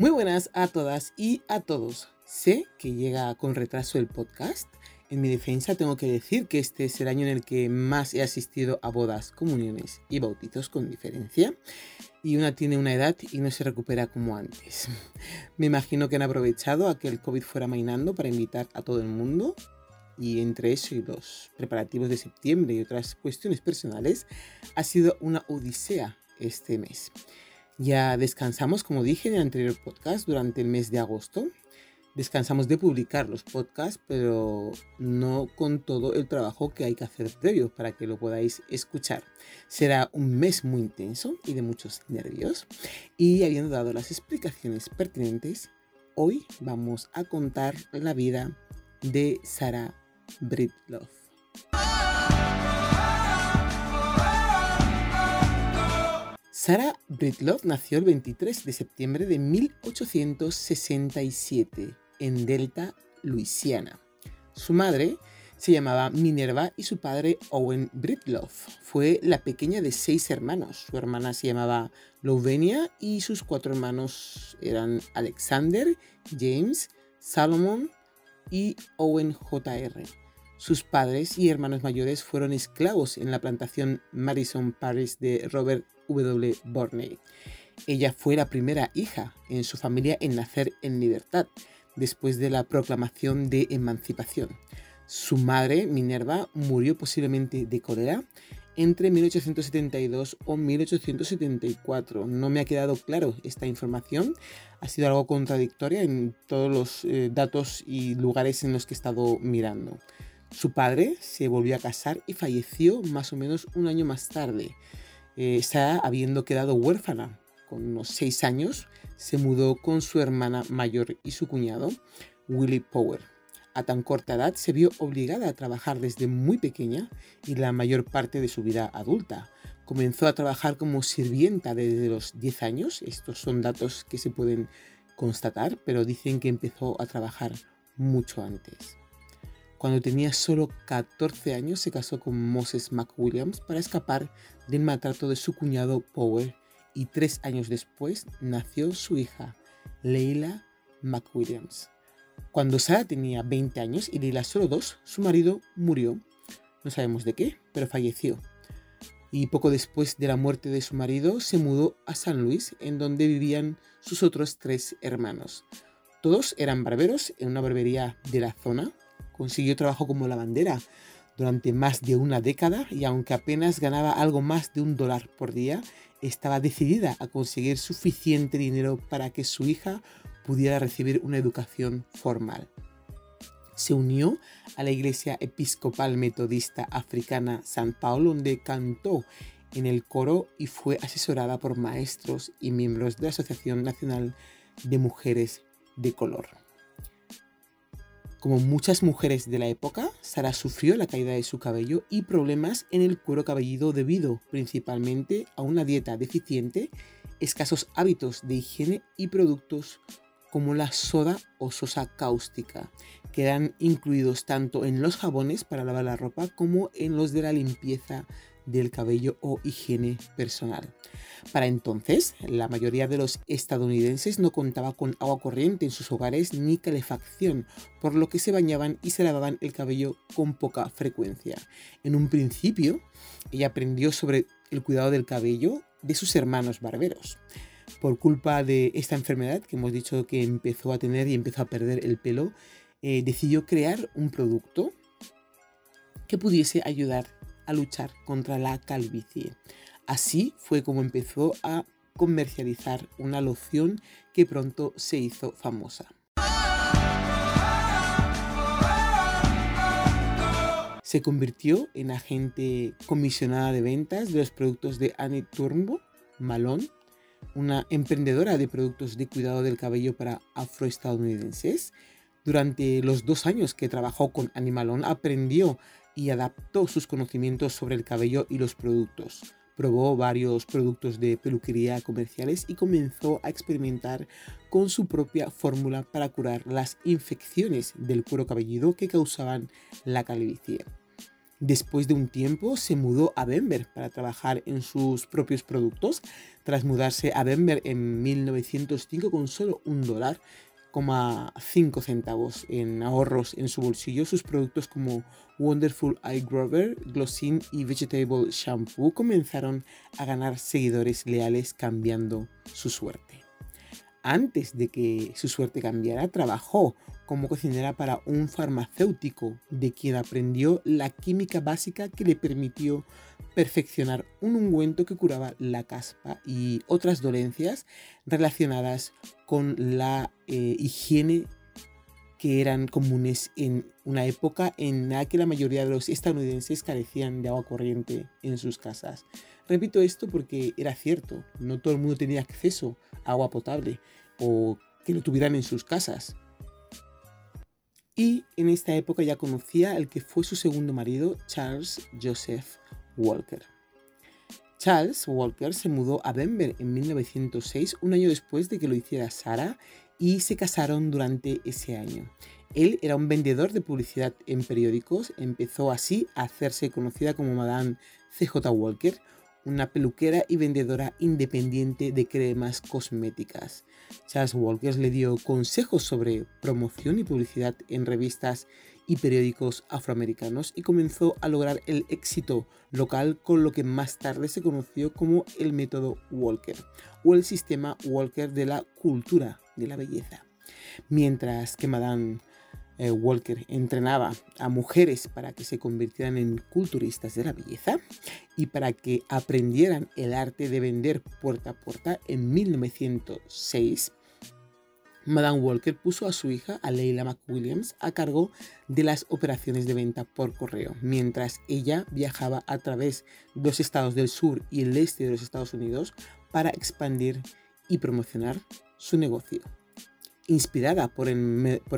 Muy buenas a todas y a todos. Sé que llega con retraso el podcast. En mi defensa tengo que decir que este es el año en el que más he asistido a bodas, comuniones y bautizos con diferencia. Y una tiene una edad y no se recupera como antes. Me imagino que han aprovechado a que el COVID fuera mainando para invitar a todo el mundo. Y entre eso y los preparativos de septiembre y otras cuestiones personales, ha sido una odisea este mes. Ya descansamos, como dije en el anterior podcast, durante el mes de agosto. Descansamos de publicar los podcasts, pero no con todo el trabajo que hay que hacer previo para que lo podáis escuchar. Será un mes muy intenso y de muchos nervios. Y habiendo dado las explicaciones pertinentes, hoy vamos a contar la vida de Sarah Britloff. Sarah Britloff nació el 23 de septiembre de 1867 en Delta, Luisiana. Su madre se llamaba Minerva y su padre Owen Britloff. Fue la pequeña de seis hermanos. Su hermana se llamaba Lovenia y sus cuatro hermanos eran Alexander, James, Salomon y Owen Jr. Sus padres y hermanos mayores fueron esclavos en la plantación Madison Paris de Robert W. Borney. Ella fue la primera hija en su familia en nacer en libertad, después de la proclamación de emancipación. Su madre, Minerva, murió posiblemente de cólera entre 1872 o 1874. No me ha quedado claro esta información. Ha sido algo contradictoria en todos los eh, datos y lugares en los que he estado mirando. Su padre se volvió a casar y falleció más o menos un año más tarde eh, habiendo quedado huérfana. Con unos seis años se mudó con su hermana mayor y su cuñado, Willie Power. A tan corta edad se vio obligada a trabajar desde muy pequeña y la mayor parte de su vida adulta. Comenzó a trabajar como sirvienta desde los 10 años, estos son datos que se pueden constatar, pero dicen que empezó a trabajar mucho antes. Cuando tenía solo 14 años se casó con Moses McWilliams para escapar del maltrato de su cuñado Power y tres años después nació su hija, Leila McWilliams. Cuando Sarah tenía 20 años y Leila solo dos, su marido murió. No sabemos de qué, pero falleció. Y poco después de la muerte de su marido se mudó a San Luis, en donde vivían sus otros tres hermanos. Todos eran barberos en una barbería de la zona, consiguió trabajo como lavandera durante más de una década y aunque apenas ganaba algo más de un dólar por día, estaba decidida a conseguir suficiente dinero para que su hija pudiera recibir una educación formal. Se unió a la Iglesia Episcopal Metodista Africana San Paulo, donde cantó en el coro y fue asesorada por maestros y miembros de la Asociación Nacional de Mujeres de Color. Como muchas mujeres de la época, Sara sufrió la caída de su cabello y problemas en el cuero cabelludo debido principalmente a una dieta deficiente, escasos hábitos de higiene y productos como la soda o sosa cáustica, que eran incluidos tanto en los jabones para lavar la ropa como en los de la limpieza del cabello o higiene personal. Para entonces, la mayoría de los estadounidenses no contaba con agua corriente en sus hogares ni calefacción, por lo que se bañaban y se lavaban el cabello con poca frecuencia. En un principio, ella aprendió sobre el cuidado del cabello de sus hermanos barberos. Por culpa de esta enfermedad que hemos dicho que empezó a tener y empezó a perder el pelo, eh, decidió crear un producto que pudiese ayudar a luchar contra la calvicie. Así fue como empezó a comercializar una loción que pronto se hizo famosa. Se convirtió en agente comisionada de ventas de los productos de Annie Turnbull Malone, una emprendedora de productos de cuidado del cabello para afroestadounidenses. Durante los dos años que trabajó con Annie Malone, aprendió y adaptó sus conocimientos sobre el cabello y los productos. Probó varios productos de peluquería comerciales y comenzó a experimentar con su propia fórmula para curar las infecciones del cuero cabelludo que causaban la calvicie. Después de un tiempo se mudó a Denver para trabajar en sus propios productos. Tras mudarse a Denver en 1905 con solo un dólar, 5 centavos en ahorros en su bolsillo, sus productos como Wonderful Eye Grover, Glossin y Vegetable Shampoo comenzaron a ganar seguidores leales cambiando su suerte. Antes de que su suerte cambiara, trabajó como cocinera para un farmacéutico de quien aprendió la química básica que le permitió perfeccionar un ungüento que curaba la caspa y otras dolencias relacionadas con la eh, higiene que eran comunes en una época en la que la mayoría de los estadounidenses carecían de agua corriente en sus casas. Repito esto porque era cierto, no todo el mundo tenía acceso a agua potable o que lo tuvieran en sus casas. Y en esta época ya conocía al que fue su segundo marido, Charles Joseph Walker. Charles Walker se mudó a Denver en 1906, un año después de que lo hiciera Sarah, y se casaron durante ese año. Él era un vendedor de publicidad en periódicos, empezó así a hacerse conocida como Madame CJ Walker, una peluquera y vendedora independiente de cremas cosméticas. Charles Walker le dio consejos sobre promoción y publicidad en revistas y periódicos afroamericanos y comenzó a lograr el éxito local con lo que más tarde se conoció como el método Walker o el sistema Walker de la cultura de la belleza. Mientras que Madame eh, Walker entrenaba a mujeres para que se convirtieran en culturistas de la belleza y para que aprendieran el arte de vender puerta a puerta en 1906, Madame Walker puso a su hija, a Leila McWilliams, a cargo de las operaciones de venta por correo, mientras ella viajaba a través de los estados del sur y el este de los Estados Unidos para expandir y promocionar su negocio inspirada por el,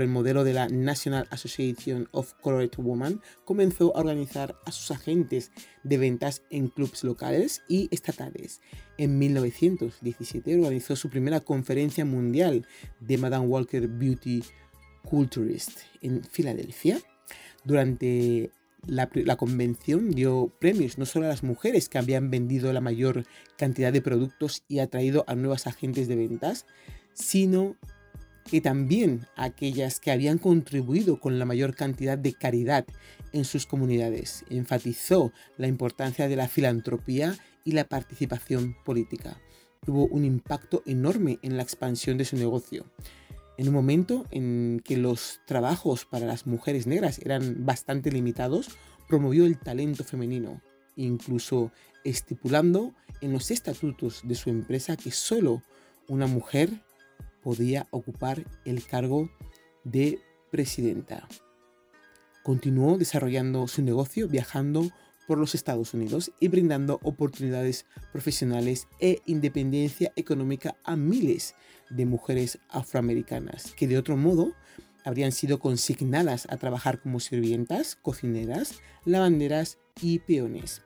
modelo de la National Association of Colored Women, comenzó a organizar a sus agentes de ventas en clubes locales y estatales. En 1917 organizó su primera conferencia mundial de Madame Walker Beauty Culturist en Filadelfia. Durante la, la, convención dio premios no solo a las mujeres que habían vendido la mayor cantidad de productos y atraído a nuevas agentes de ventas, sino que también aquellas que habían contribuido con la mayor cantidad de caridad en sus comunidades. Enfatizó la importancia de la filantropía y la participación política. Tuvo un impacto enorme en la expansión de su negocio. En un momento en que los trabajos para las mujeres negras eran bastante limitados, promovió el talento femenino, incluso estipulando en los estatutos de su empresa que solo una mujer podía ocupar el cargo de presidenta. Continuó desarrollando su negocio viajando por los Estados Unidos y brindando oportunidades profesionales e independencia económica a miles de mujeres afroamericanas que de otro modo habrían sido consignadas a trabajar como sirvientas, cocineras, lavanderas y peones.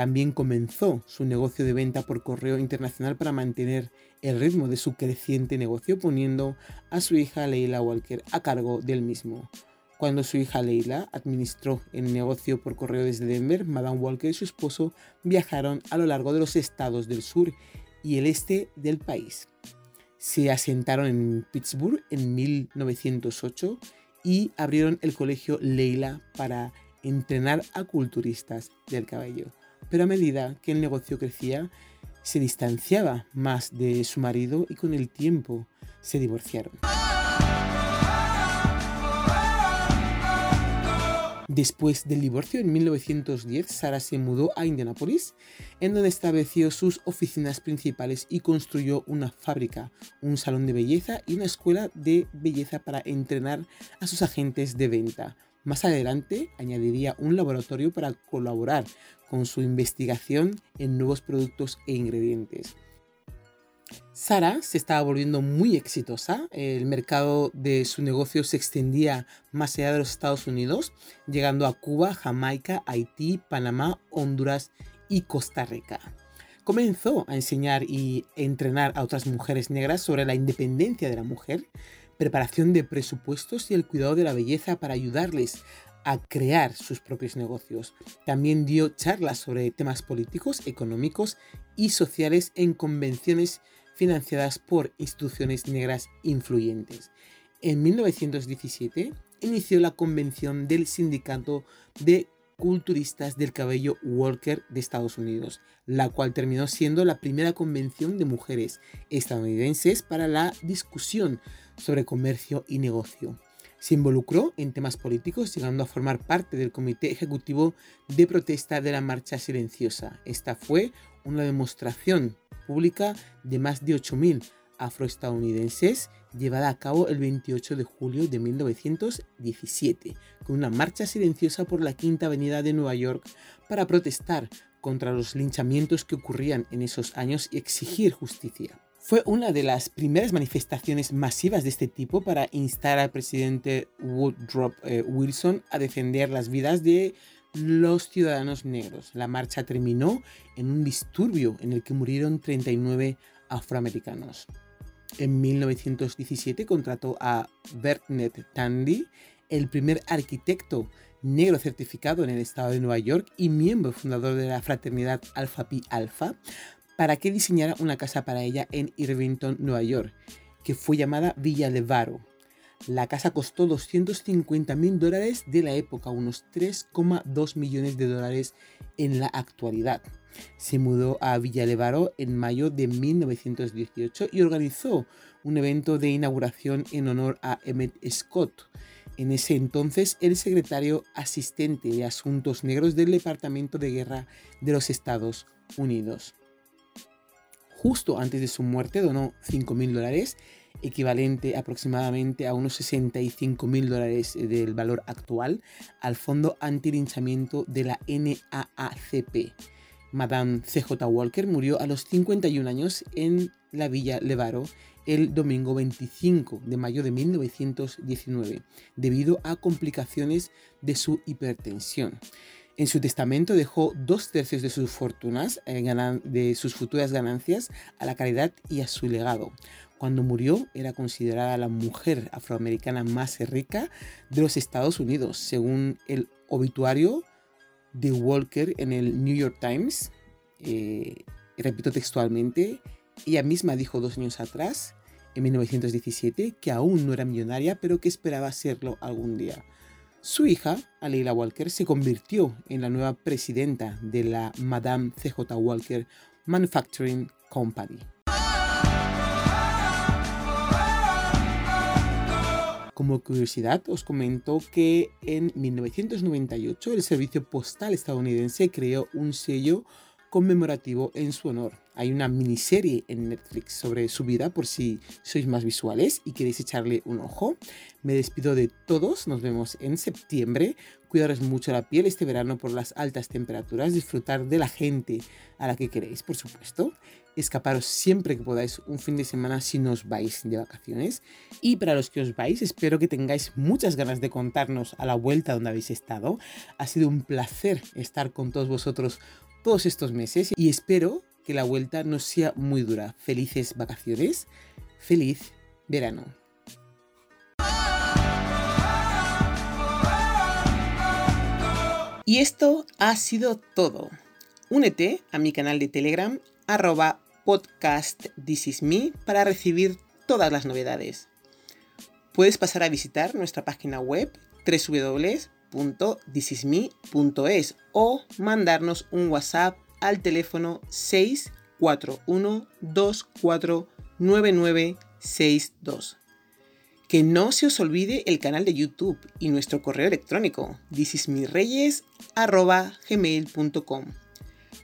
También comenzó su negocio de venta por correo internacional para mantener el ritmo de su creciente negocio poniendo a su hija Leila Walker a cargo del mismo. Cuando su hija Leila administró el negocio por correo desde Denver, Madame Walker y su esposo viajaron a lo largo de los estados del sur y el este del país. Se asentaron en Pittsburgh en 1908 y abrieron el colegio Leila para entrenar a culturistas del cabello. Pero a medida que el negocio crecía, se distanciaba más de su marido y con el tiempo se divorciaron. Después del divorcio, en 1910, Sara se mudó a Indianápolis, en donde estableció sus oficinas principales y construyó una fábrica, un salón de belleza y una escuela de belleza para entrenar a sus agentes de venta. Más adelante añadiría un laboratorio para colaborar con su investigación en nuevos productos e ingredientes. Sara se estaba volviendo muy exitosa, el mercado de su negocio se extendía más allá de los Estados Unidos, llegando a Cuba, Jamaica, Haití, Panamá, Honduras y Costa Rica. Comenzó a enseñar y entrenar a otras mujeres negras sobre la independencia de la mujer, preparación de presupuestos y el cuidado de la belleza para ayudarles a crear sus propios negocios. También dio charlas sobre temas políticos, económicos y sociales en convenciones financiadas por instituciones negras influyentes. En 1917 inició la convención del Sindicato de Culturistas del Cabello Walker de Estados Unidos, la cual terminó siendo la primera convención de mujeres estadounidenses para la discusión sobre comercio y negocio. Se involucró en temas políticos, llegando a formar parte del comité ejecutivo de protesta de la Marcha Silenciosa. Esta fue una demostración pública de más de 8.000 afroestadounidenses llevada a cabo el 28 de julio de 1917, con una marcha silenciosa por la Quinta Avenida de Nueva York para protestar contra los linchamientos que ocurrían en esos años y exigir justicia. Fue una de las primeras manifestaciones masivas de este tipo para instar al presidente Woodrow eh, Wilson a defender las vidas de los ciudadanos negros. La marcha terminó en un disturbio en el que murieron 39 afroamericanos. En 1917 contrató a Bertnet Tandy, el primer arquitecto negro certificado en el estado de Nueva York y miembro fundador de la fraternidad Alpha Pi Alpha, para que diseñara una casa para ella en Irvington, Nueva York, que fue llamada Villa Levaro. La casa costó 250 mil dólares de la época, unos 3,2 millones de dólares en la actualidad. Se mudó a Villa Levaro en mayo de 1918 y organizó un evento de inauguración en honor a Emmett Scott, en ese entonces el secretario asistente de Asuntos Negros del Departamento de Guerra de los Estados Unidos. Justo antes de su muerte donó 5 mil dólares, equivalente aproximadamente a unos 65 mil dólares del valor actual, al Fondo Antilinchamiento de la NAACP Madame CJ Walker murió a los 51 años en la Villa Levaro el domingo 25 de mayo de 1919, debido a complicaciones de su hipertensión. En su testamento dejó dos tercios de sus fortunas, eh, de sus futuras ganancias, a la caridad y a su legado. Cuando murió era considerada la mujer afroamericana más rica de los Estados Unidos, según el obituario de Walker en el New York Times, eh, repito textualmente, ella misma dijo dos años atrás, en 1917, que aún no era millonaria, pero que esperaba serlo algún día. Su hija, Aleila Walker, se convirtió en la nueva presidenta de la Madame CJ Walker Manufacturing Company. Como curiosidad, os comento que en 1998 el Servicio Postal estadounidense creó un sello conmemorativo en su honor. Hay una miniserie en Netflix sobre su vida por si sois más visuales y queréis echarle un ojo. Me despido de todos, nos vemos en septiembre. Cuidaros mucho la piel este verano por las altas temperaturas, disfrutar de la gente a la que queréis, por supuesto escaparos siempre que podáis un fin de semana si no os vais de vacaciones. Y para los que os vais, espero que tengáis muchas ganas de contarnos a la vuelta donde habéis estado. Ha sido un placer estar con todos vosotros todos estos meses y espero que la vuelta no sea muy dura. Felices vacaciones, feliz verano. Y esto ha sido todo. Únete a mi canal de Telegram arroba podcast This Is Me para recibir todas las novedades. Puedes pasar a visitar nuestra página web www.thisisme.es o mandarnos un WhatsApp al teléfono 641249962. Que no se os olvide el canal de YouTube y nuestro correo electrónico thisismireyes.gmail.com